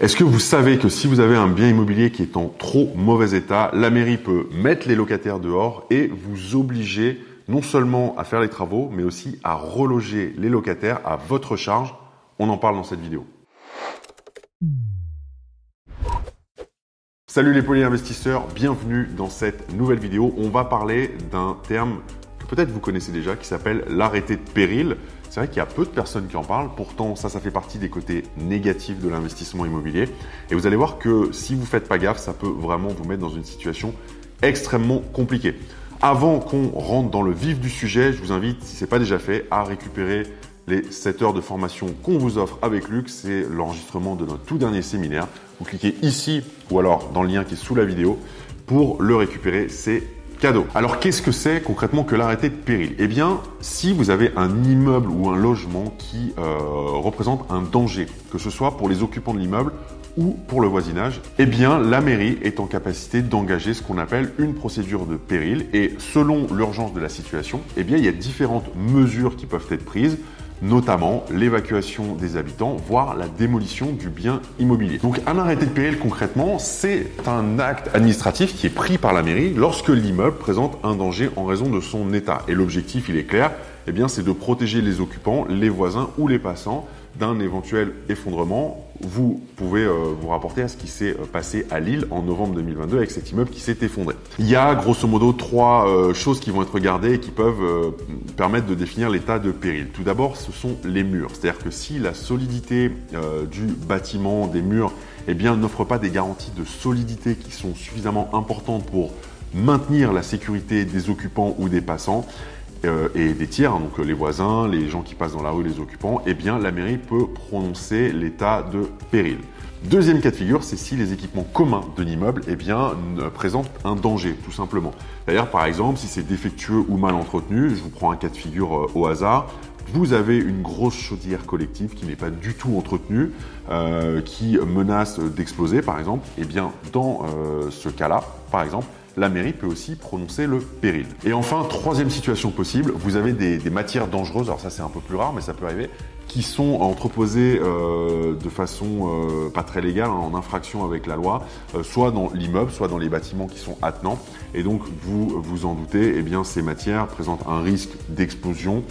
Est-ce que vous savez que si vous avez un bien immobilier qui est en trop mauvais état, la mairie peut mettre les locataires dehors et vous obliger non seulement à faire les travaux, mais aussi à reloger les locataires à votre charge? On en parle dans cette vidéo. Salut les polyinvestisseurs, bienvenue dans cette nouvelle vidéo. On va parler d'un terme peut-être vous connaissez déjà qui s'appelle l'arrêté de péril. C'est vrai qu'il y a peu de personnes qui en parlent, pourtant ça, ça fait partie des côtés négatifs de l'investissement immobilier. Et vous allez voir que si vous faites pas gaffe, ça peut vraiment vous mettre dans une situation extrêmement compliquée. Avant qu'on rentre dans le vif du sujet, je vous invite, si ce n'est pas déjà fait, à récupérer les 7 heures de formation qu'on vous offre avec Luc. C'est l'enregistrement de notre tout dernier séminaire. Vous cliquez ici ou alors dans le lien qui est sous la vidéo pour le récupérer. C'est cadeau. Alors qu'est-ce que c'est concrètement que l'arrêté de péril? Eh bien, si vous avez un immeuble ou un logement qui euh, représente un danger, que ce soit pour les occupants de l'immeuble ou pour le voisinage, eh bien la mairie est en capacité d'engager ce qu'on appelle une procédure de péril. Et selon l'urgence de la situation, eh bien il y a différentes mesures qui peuvent être prises notamment l'évacuation des habitants, voire la démolition du bien immobilier. Donc un arrêté de péril concrètement, c'est un acte administratif qui est pris par la mairie lorsque l'immeuble présente un danger en raison de son état. Et l'objectif, il est clair, eh bien c'est de protéger les occupants, les voisins ou les passants d'un éventuel effondrement. Vous pouvez euh, vous rapporter à ce qui s'est euh, passé à Lille en novembre 2022 avec cet immeuble qui s'est effondré. Il y a grosso modo trois euh, choses qui vont être regardées et qui peuvent permettre de définir l'état de péril. Tout d'abord, ce sont les murs. C'est-à-dire que si la solidité du bâtiment, des murs, eh bien, n'offre pas des garanties de solidité qui sont suffisamment importantes pour maintenir la sécurité des occupants ou des passants, euh, et des tiers, hein, donc euh, les voisins, les gens qui passent dans la rue, les occupants, eh bien la mairie peut prononcer l'état de péril. Deuxième cas de figure, c'est si les équipements communs de l'immeuble eh bien, présentent un danger, tout simplement. D'ailleurs, par exemple, si c'est défectueux ou mal entretenu, je vous prends un cas de figure euh, au hasard, vous avez une grosse chaudière collective qui n'est pas du tout entretenue, qui menace d'exploser, par exemple, eh bien, dans ce cas-là, par exemple, la mairie peut aussi prononcer le péril. Et enfin, troisième situation possible, vous avez des, matières dangereuses, alors ça c'est un peu plus rare, mais ça peut arriver, qui sont entreposées euh, de façon euh, pas très légale, hein, en infraction avec la loi, euh, soit dans l'immeuble, soit dans les bâtiments qui sont attenants. Et donc, vous vous en doutez, eh ces matières présentent un risque d'explosion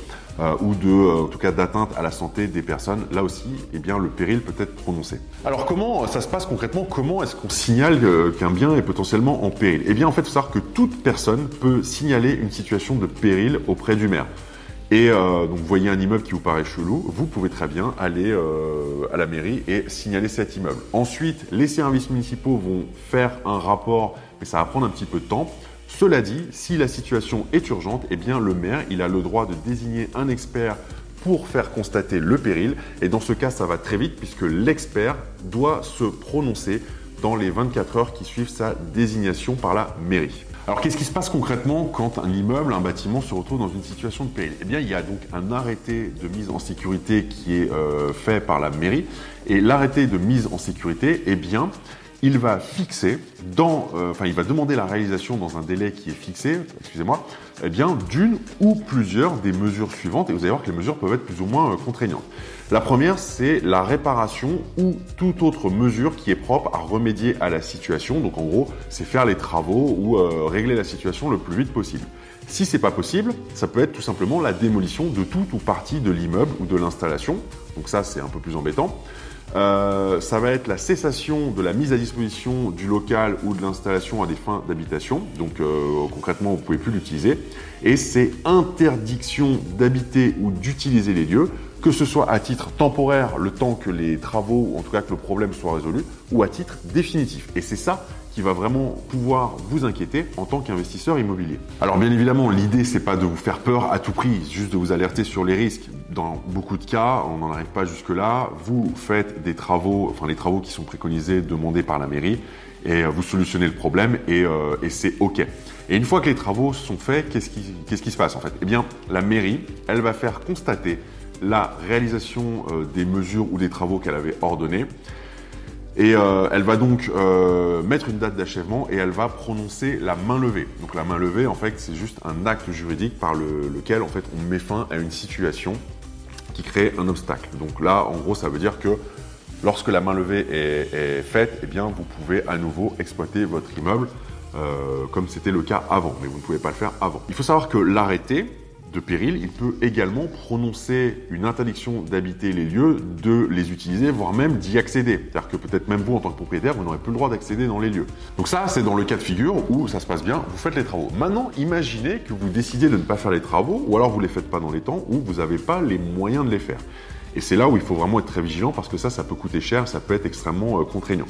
ou de, en tout cas, d'atteinte à la santé des personnes. Là aussi, eh bien, le péril peut être prononcé. Alors, comment ça se passe concrètement? Comment est-ce qu'on signale qu'un bien est potentiellement en péril? Eh bien, en fait, il faut savoir que toute personne peut signaler une situation de péril auprès du maire. Et euh, donc vous voyez un immeuble qui vous paraît chelou, vous pouvez très bien aller euh, à la mairie et signaler cet immeuble. Ensuite, les services municipaux vont faire un rapport, mais ça va prendre un petit peu de temps. Cela dit, si la situation est urgente, eh bien le maire, il a le droit de désigner un expert pour faire constater le péril. Et dans ce cas, ça va très vite puisque l'expert doit se prononcer dans les 24 heures qui suivent sa désignation par la mairie. Alors qu'est-ce qui se passe concrètement quand un immeuble, un bâtiment se retrouve dans une situation de péril? Eh bien il y a donc un arrêté de mise en sécurité qui est euh, fait par la mairie et l'arrêté de mise en sécurité, eh bien il va fixer euh, enfin il va demander la réalisation dans un délai qui est fixé, excusez-moi, eh bien d'une ou plusieurs des mesures suivantes et vous allez voir que les mesures peuvent être plus ou moins euh, contraignantes. La première, c'est la réparation ou toute autre mesure qui est propre à remédier à la situation. Donc en gros, c'est faire les travaux ou euh, régler la situation le plus vite possible. Si c'est pas possible, ça peut être tout simplement la démolition de toute ou partie de l'immeuble ou de l'installation. Donc ça, c'est un peu plus embêtant. Euh, ça va être la cessation de la mise à disposition du local ou de l'installation à des fins d'habitation. Donc euh, concrètement, vous ne pouvez plus l'utiliser. Et c'est interdiction d'habiter ou d'utiliser les lieux que ce soit à titre temporaire, le temps que les travaux, ou en tout cas que le problème soit résolu, ou à titre définitif. Et c'est ça qui va vraiment pouvoir vous inquiéter en tant qu'investisseur immobilier. Alors bien évidemment, l'idée c'est pas de vous faire peur à tout prix, juste de vous alerter sur les risques. Dans beaucoup de cas, on n'en arrive pas jusque là. Vous faites des travaux, enfin les travaux qui sont préconisés, demandés par la mairie, et vous solutionnez le problème et, euh, et c'est ok. Et une fois que les travaux sont faits, qu'est-ce qui, se passe en fait? Eh bien, la mairie, elle va faire constater la réalisation euh, des mesures ou des travaux qu'elle avait ordonnés. Et euh, elle va donc euh, mettre une date d'achèvement et elle va prononcer la main levée. Donc la main levée, en fait, c'est juste un acte juridique par lequel en fait on met fin à une situation qui crée un obstacle. Donc là, en gros, ça veut dire que lorsque la main levée est, faite, eh bien, vous pouvez à nouveau exploiter votre immeuble euh, comme c'était le cas avant, mais vous ne pouvez pas le faire avant. Il faut savoir que l'arrêté de péril, il peut également prononcer une interdiction d'habiter les lieux, de les utiliser, voire même d'y accéder. C'est-à-dire que peut-être même vous, en tant que propriétaire, vous n'aurez plus le droit d'accéder dans les lieux. Donc ça, c'est dans le cas de figure où ça se passe bien, vous faites les travaux. Maintenant, imaginez que vous décidez de ne pas faire les travaux, ou alors vous ne les faites pas dans les temps, ou vous n'avez pas les moyens de les faire. Et c'est là où il faut vraiment être très vigilant parce que ça, ça peut coûter cher, ça peut être extrêmement euh, contraignant.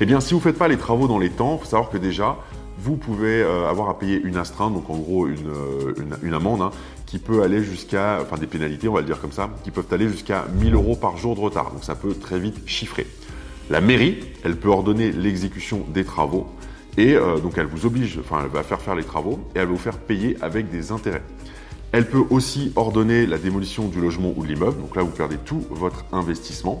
Eh bien, si vous ne faites pas les travaux dans les temps, il faut savoir que déjà, vous pouvez euh, avoir à payer une astreinte, donc en gros une, euh, amende, hein, qui peut aller jusqu'à, enfin des pénalités, on va le dire comme ça, qui peuvent aller jusqu'à 1000 euros par jour de retard. Donc ça peut très vite chiffrer. La mairie, elle peut ordonner l'exécution des travaux et euh, donc elle vous oblige, enfin elle va faire faire les travaux et elle va vous faire payer avec des intérêts. Elle peut aussi ordonner la démolition du logement ou de l'immeuble, donc là vous perdez tout votre investissement.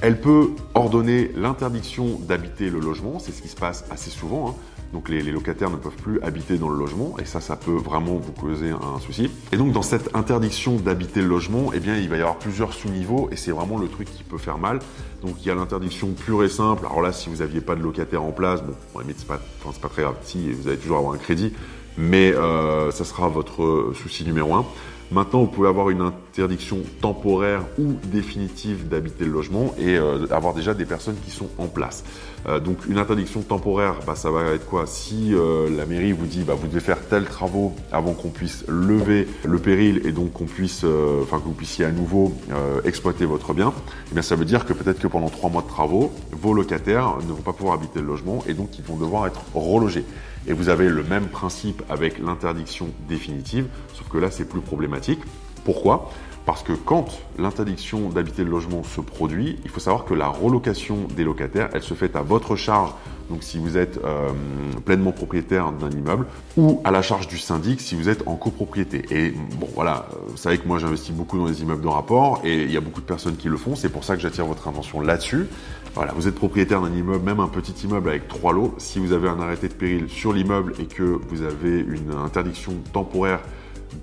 Elle peut ordonner l'interdiction d'habiter le logement, c'est ce qui se passe assez souvent. Hein. Donc les, locataires ne peuvent plus habiter dans le logement et ça, ça peut vraiment vous causer un souci. Et donc dans cette interdiction d'habiter le logement, eh bien il va y avoir plusieurs sous-niveaux et c'est vraiment le truc qui peut faire mal. Donc il y a l'interdiction pure et simple. Alors là, si vous n'aviez pas de locataire en place, bon, c'est pas, pas très grave. Si vous allez toujours avoir un crédit, mais euh, ça sera votre souci numéro un. Maintenant, vous pouvez avoir une interdiction temporaire ou définitive d'habiter le logement et euh, avoir déjà des personnes qui sont en place. Euh, donc une interdiction temporaire, bah, ça va être quoi? Si euh, la mairie vous dit bah, vous devez faire tels travaux avant qu'on puisse lever le péril et donc qu'on puisse, enfin que vous puissiez à nouveau exploiter votre bien, eh bien ça veut dire que peut-être que pendant trois mois de travaux, vos locataires ne vont pas pouvoir habiter le logement et donc ils vont devoir être relogés. Et vous avez le même principe avec l'interdiction définitive, sauf que là c'est plus problématique. Pourquoi? Parce que quand l'interdiction d'habiter le logement se produit, il faut savoir que la relocation des locataires, elle se fait à votre charge. Donc si vous êtes euh, pleinement propriétaire d'un immeuble ou à la charge du syndic si vous êtes en copropriété. Et bon voilà, euh, vous savez que moi j'investis beaucoup dans les immeubles de rapport et il y a beaucoup de personnes qui le font. C'est pour ça que j'attire votre attention là-dessus. Voilà, vous êtes propriétaire d'un immeuble, même un petit immeuble avec trois lots. Si vous avez un arrêté de péril sur l'immeuble et que vous avez une interdiction temporaire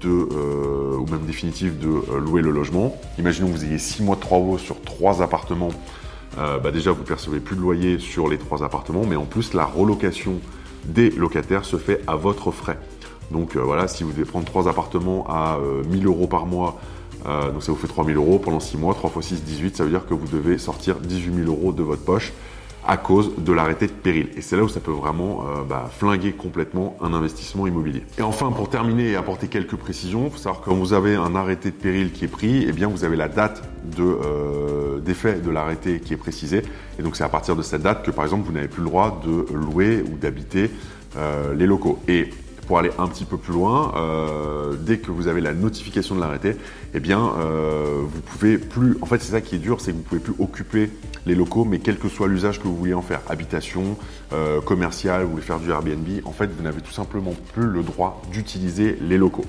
de, euh, ou même définitive de euh, louer le logement, imaginons que vous ayez six mois de travaux sur trois appartements. Euh, bah déjà, vous percevez plus de loyer sur les trois appartements, mais en plus, la relocation des locataires se fait à votre frais. Donc voilà, si vous devez prendre trois appartements à 1000 euros par mois ça vous fait 3 000 euros pendant 6 mois. 3 x 6, 18. Ça veut dire que vous devez sortir 18 000 euros de votre poche à cause de l'arrêté de péril. Et c'est là où ça peut vraiment euh, bah, flinguer complètement un investissement immobilier. Et enfin, pour terminer et apporter quelques précisions, il faut savoir que quand vous avez un arrêté de péril qui est pris, eh bien vous avez la date euh, d'effet de l'arrêté qui est précisée. Et donc c'est à partir de cette date que par exemple vous n'avez plus le droit de louer ou d'habiter les locaux. Et pour aller un petit peu plus loin, euh, dès que vous avez la notification de l'arrêté, eh bien, euh, vous pouvez plus. En fait, c'est ça qui est dur, c'est que vous pouvez plus occuper les locaux, mais quel que soit l'usage que vous voulez en faire, habitation, euh, commercial, vous voulez faire du Airbnb, en fait, vous n'avez tout simplement plus le droit d'utiliser les locaux.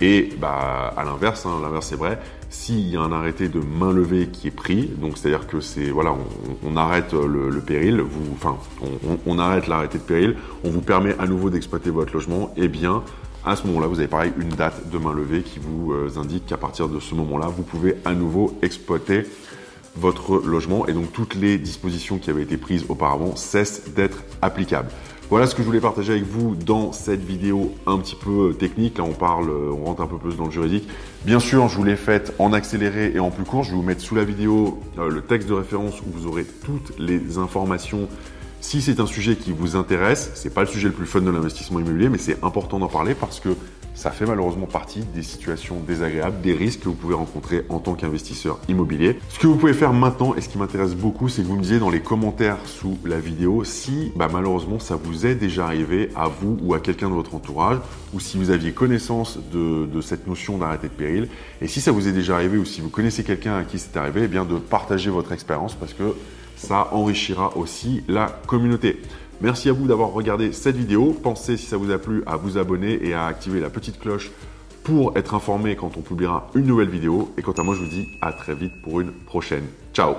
Et bah, à l'inverse, hein, l'inverse est vrai, s'il y a un arrêté de main levée qui est pris, donc c'est-à-dire que c'est voilà, on, arrête le, péril, vous, enfin, on, arrête l'arrêté de péril, on vous permet à nouveau d'exploiter votre logement, et eh bien à ce moment-là, vous avez pareil une date de main levée qui vous euh, indique qu'à partir de ce moment-là, vous pouvez à nouveau exploiter votre logement et donc toutes les dispositions qui avaient été prises auparavant cessent d'être applicables. Voilà ce que je voulais partager avec vous dans cette vidéo un petit peu euh, technique. Là, on parle, euh, on rentre un peu plus dans le juridique. Bien sûr, je vous l'ai faite en accéléré et en plus court. Je vais vous mettre sous la vidéo euh, le texte de référence où vous aurez toutes les informations si c'est un sujet qui vous intéresse, c'est pas le sujet le plus fun de l'investissement immobilier, mais c'est important d'en parler parce que ça fait malheureusement partie des situations désagréables, des risques que vous pouvez rencontrer en tant qu'investisseur immobilier. Ce que vous pouvez faire maintenant, et ce qui m'intéresse beaucoup, c'est que vous me disiez dans les commentaires sous la vidéo si bah, malheureusement ça vous est déjà arrivé à vous ou à quelqu'un de votre entourage, ou si vous aviez connaissance de, cette notion d'arrêté de péril. Et si ça vous est déjà arrivé ou si vous connaissez quelqu'un à qui c'est arrivé, eh bien de partager votre expérience parce que ça enrichira aussi la communauté. Merci à vous d'avoir regardé cette vidéo. Pensez, si ça vous a plu, à vous abonner et à activer la petite cloche pour être informé quand on publiera une nouvelle vidéo. Et quant à moi, je vous dis à très vite pour une prochaine. Ciao